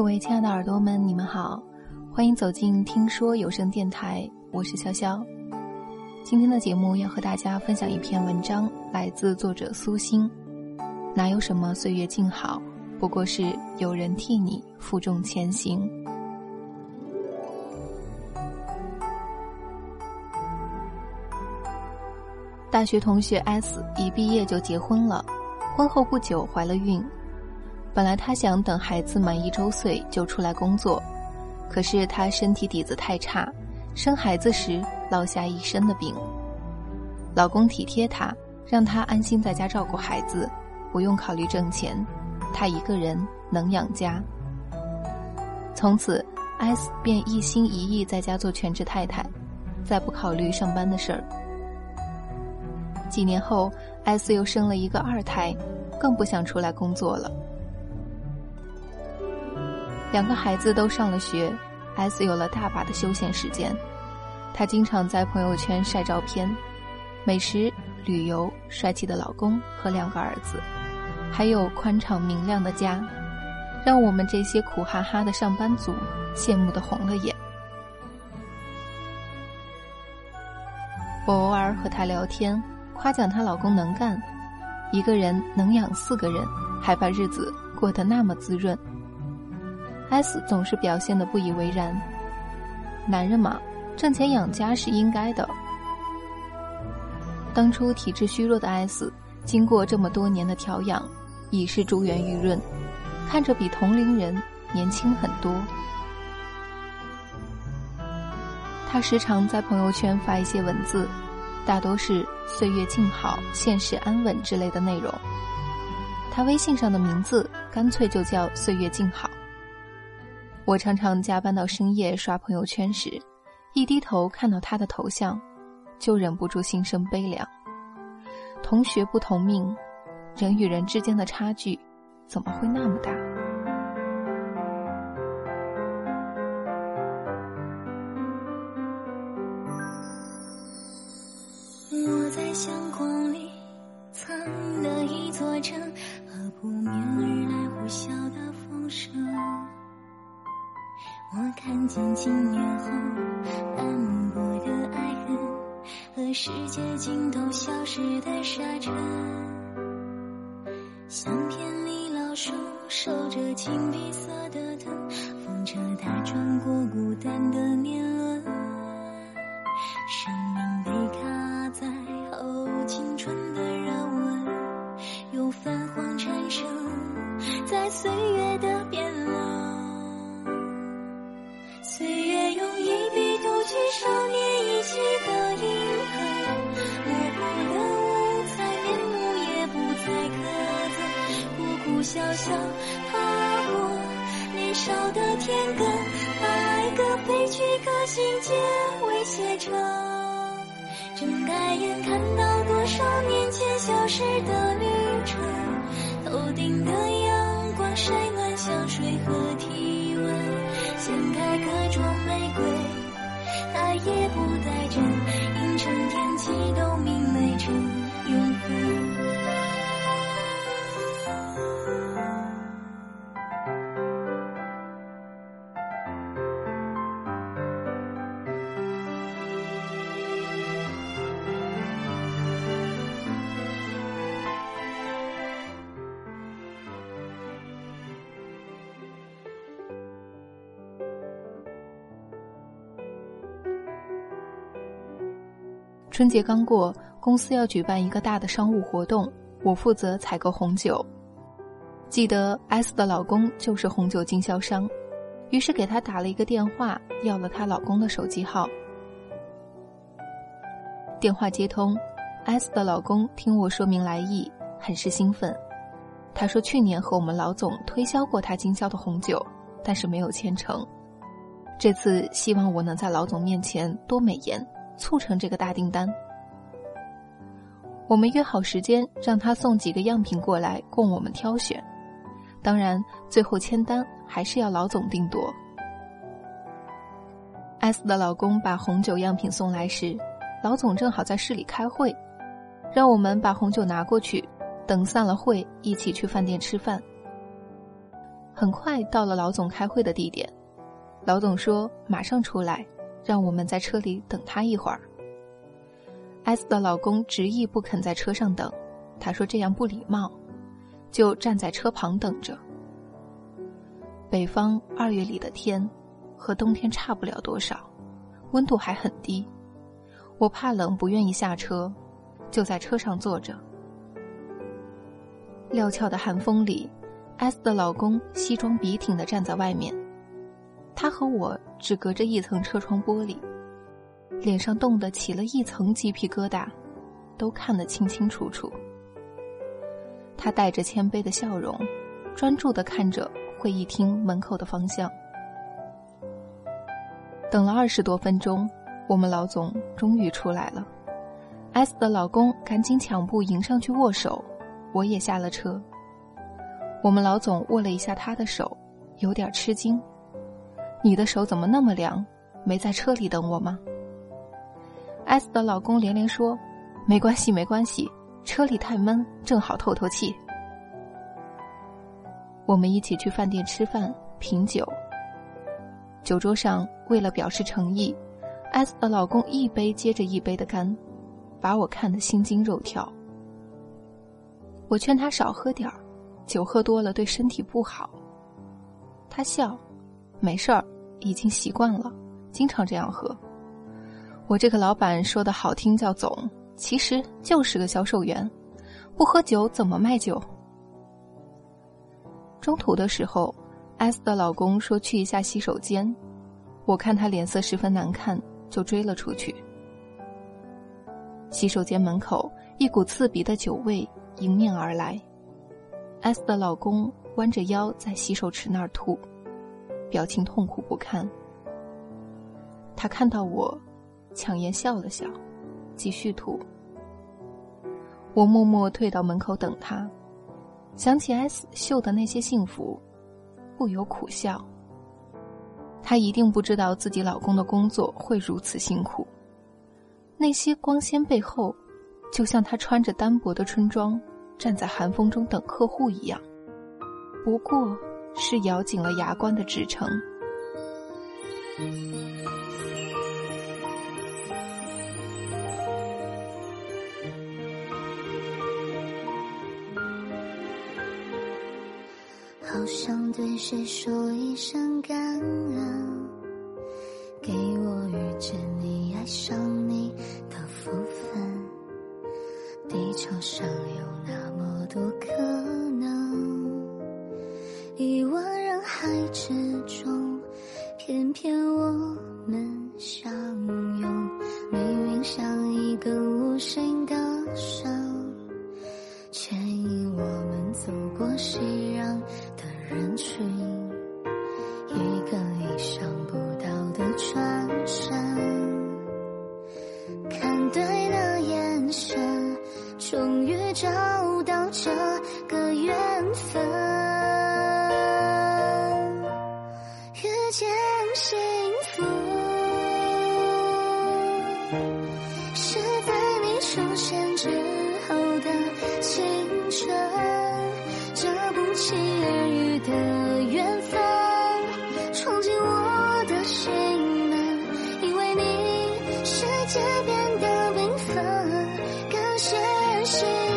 各位亲爱的耳朵们，你们好，欢迎走进听说有声电台，我是潇潇。今天的节目要和大家分享一篇文章，来自作者苏欣。哪有什么岁月静好，不过是有人替你负重前行。大学同学 S 一毕业就结婚了，婚后不久怀了孕。本来她想等孩子满一周岁就出来工作，可是她身体底子太差，生孩子时落下一身的病。老公体贴她，让她安心在家照顾孩子，不用考虑挣钱，她一个人能养家。从此，S 便一心一意在家做全职太太，再不考虑上班的事儿。几年后，S 又生了一个二胎，更不想出来工作了。两个孩子都上了学，S 有了大把的休闲时间。她经常在朋友圈晒照片，美食、旅游、帅气的老公和两个儿子，还有宽敞明亮的家，让我们这些苦哈哈的上班族羡慕的红了眼。我偶尔和她聊天。夸奖她老公能干，一个人能养四个人，还把日子过得那么滋润。S 总是表现的不以为然。男人嘛，挣钱养家是应该的。当初体质虚弱的 S，经过这么多年的调养，已是珠圆玉润，看着比同龄人年轻很多。他时常在朋友圈发一些文字。大多是岁月静好、现实安稳之类的内容。他微信上的名字干脆就叫“岁月静好”。我常常加班到深夜刷朋友圈时，一低头看到他的头像，就忍不住心生悲凉。同学不同命，人与人之间的差距怎么会那么大？后斑驳的爱恨，和世界尽头消失的沙尘。相片里老树守着青碧色的藤，风车它转过孤单的年小小踏过年少的田埂，把爱歌飞去，歌心结尾写成。睁开眼，看到多少年前消失的旅程。头顶的阳光晒暖香水和体温。掀开各种玫瑰，它也不带针。春节刚过，公司要举办一个大的商务活动，我负责采购红酒。记得 S 的老公就是红酒经销商，于是给他打了一个电话，要了她老公的手机号。电话接通，S 的老公听我说明来意，很是兴奋。他说去年和我们老总推销过他经销的红酒，但是没有签成。这次希望我能在老总面前多美言。促成这个大订单，我们约好时间，让他送几个样品过来供我们挑选。当然，最后签单还是要老总定夺。S 的老公把红酒样品送来时，老总正好在市里开会，让我们把红酒拿过去，等散了会一起去饭店吃饭。很快到了老总开会的地点，老总说马上出来，让我们在车里等他一会儿。S 的老公执意不肯在车上等，他说这样不礼貌，就站在车旁等着。北方二月里的天，和冬天差不了多少，温度还很低。我怕冷，不愿意下车，就在车上坐着。料峭的寒风里。S 的老公西装笔挺的站在外面，他和我只隔着一层车窗玻璃，脸上冻得起了一层鸡皮疙瘩，都看得清清楚楚。他带着谦卑的笑容，专注的看着会议厅门口的方向。等了二十多分钟，我们老总终于出来了。S 的老公赶紧抢步迎上去握手，我也下了车。我们老总握了一下他的手，有点吃惊：“你的手怎么那么凉？没在车里等我吗？”S 的老公连连说：“没关系，没关系，车里太闷，正好透透气。”我们一起去饭店吃饭品酒。酒桌上，为了表示诚意，S 的老公一杯接着一杯的干，把我看得心惊肉跳。我劝他少喝点儿。酒喝多了对身体不好。他笑，没事儿，已经习惯了，经常这样喝。我这个老板说的好听叫总，其实就是个销售员，不喝酒怎么卖酒？中途的时候，S 的老公说去一下洗手间，我看他脸色十分难看，就追了出去。洗手间门口，一股刺鼻的酒味迎面而来。S 的老公弯着腰在洗手池那儿吐，表情痛苦不堪。他看到我，强颜笑了笑，继续吐。我默默退到门口等他，想起 S 秀的那些幸福，不由苦笑。她一定不知道自己老公的工作会如此辛苦，那些光鲜背后，就像他穿着单薄的春装。站在寒风中等客户一样，不过是咬紧了牙关的支撑。好想对谁说一声感恩，给我遇见你，爱上你的福分。地球上有找到这个缘分，遇见幸福，是在你出现之后的青春，这不期而遇的缘分，闯进我的心门，因为你，世界变得缤纷，感谢。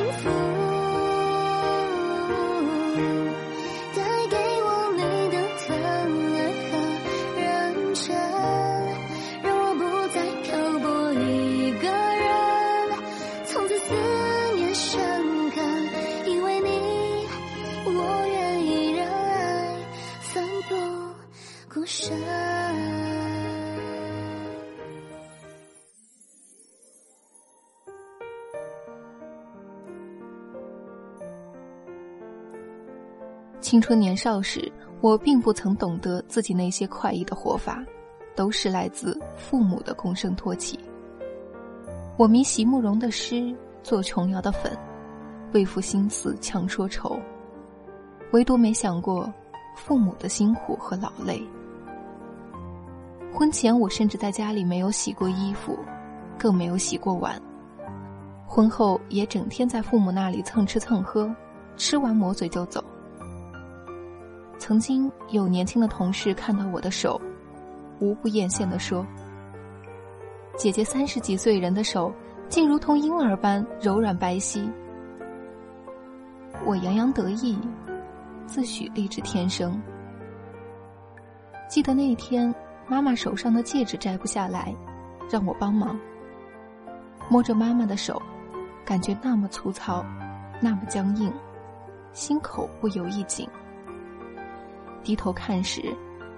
青春年少时，我并不曾懂得自己那些快意的活法，都是来自父母的躬声托起。我迷席慕容的诗，做琼瑶的粉，为赋新词强说愁。唯独没想过父母的辛苦和劳累。婚前我甚至在家里没有洗过衣服，更没有洗过碗。婚后也整天在父母那里蹭吃蹭喝，吃完抹嘴就走。曾经有年轻的同事看到我的手，无不艳羡的说：“姐姐三十几岁人的手，竟如同婴儿般柔软白皙。”我洋洋得意，自诩丽质天生。记得那一天，妈妈手上的戒指摘不下来，让我帮忙。摸着妈妈的手，感觉那么粗糙，那么僵硬，心口不由一紧。低头看时，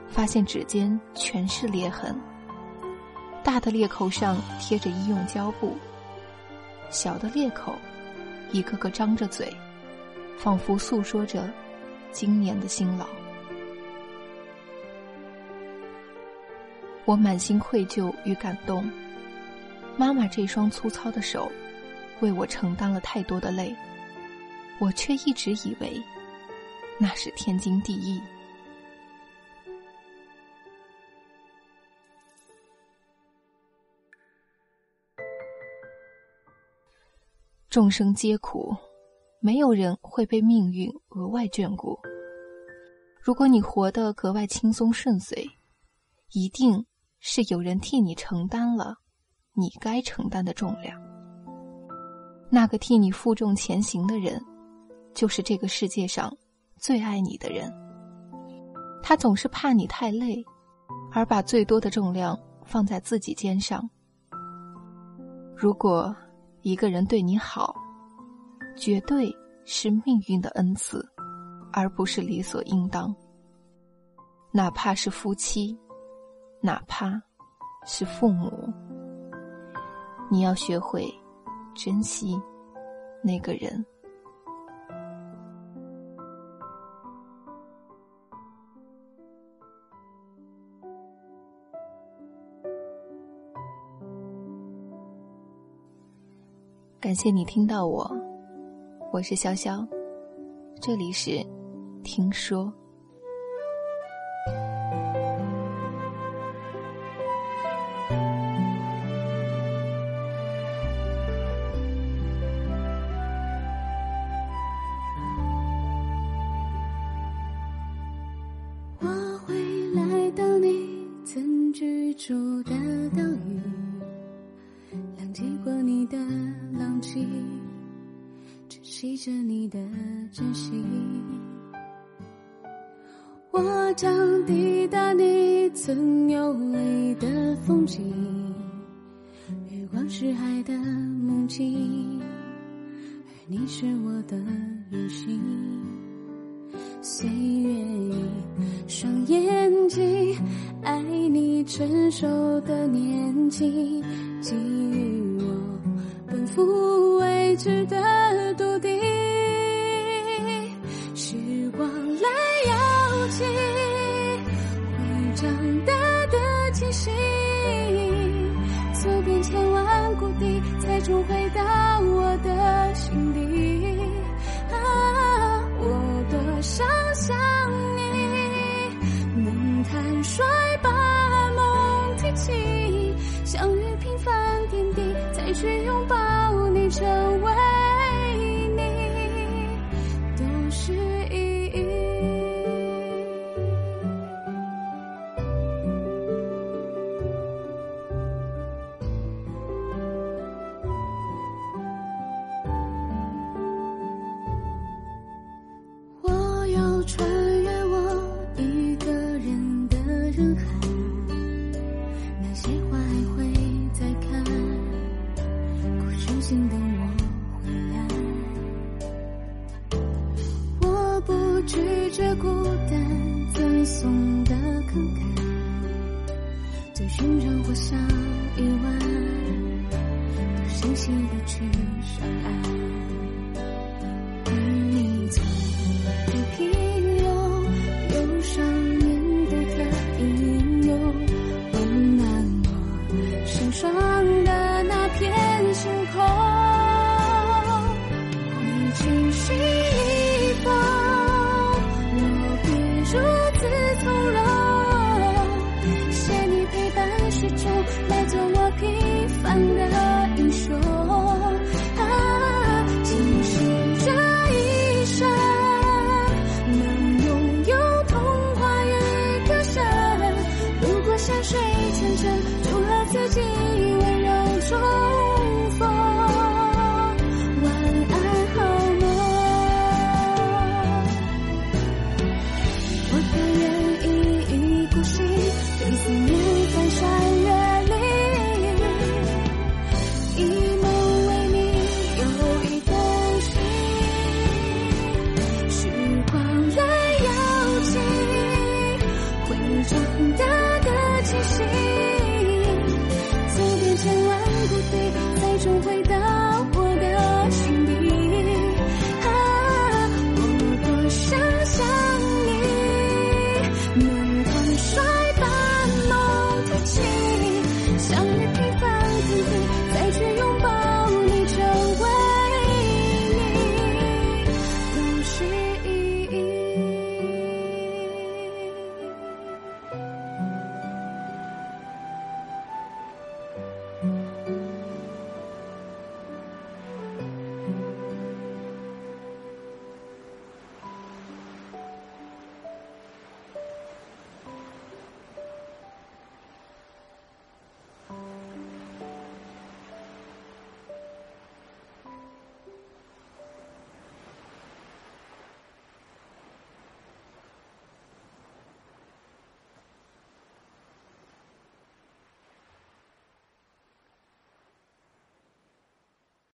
发现指尖全是裂痕。大的裂口上贴着医用胶布，小的裂口，一个个张着嘴，仿佛诉说着今年的辛劳。我满心愧疚与感动。妈妈这双粗糙的手，为我承担了太多的累，我却一直以为那是天经地义。众生皆苦，没有人会被命运额外眷顾。如果你活得格外轻松顺遂，一定是有人替你承担了你该承担的重量。那个替你负重前行的人，就是这个世界上最爱你的人。他总是怕你太累，而把最多的重量放在自己肩上。如果。一个人对你好，绝对是命运的恩赐，而不是理所应当。哪怕是夫妻，哪怕是父母，你要学会珍惜那个人。感谢你听到我，我是潇潇，这里是听说。记着你的真心，我将抵达你曾游历的风景，月光是海的梦境，而你是我的远行。岁月一双眼睛，爱你成熟的年纪，给予我奔赴。未知的相遇平凡点滴，再去拥抱你，成为你，都是意义。我要穿越我一个人的人海。思念在山月里以梦为名有一段情时光来又去会长大的气息。走遍千万个地方才终会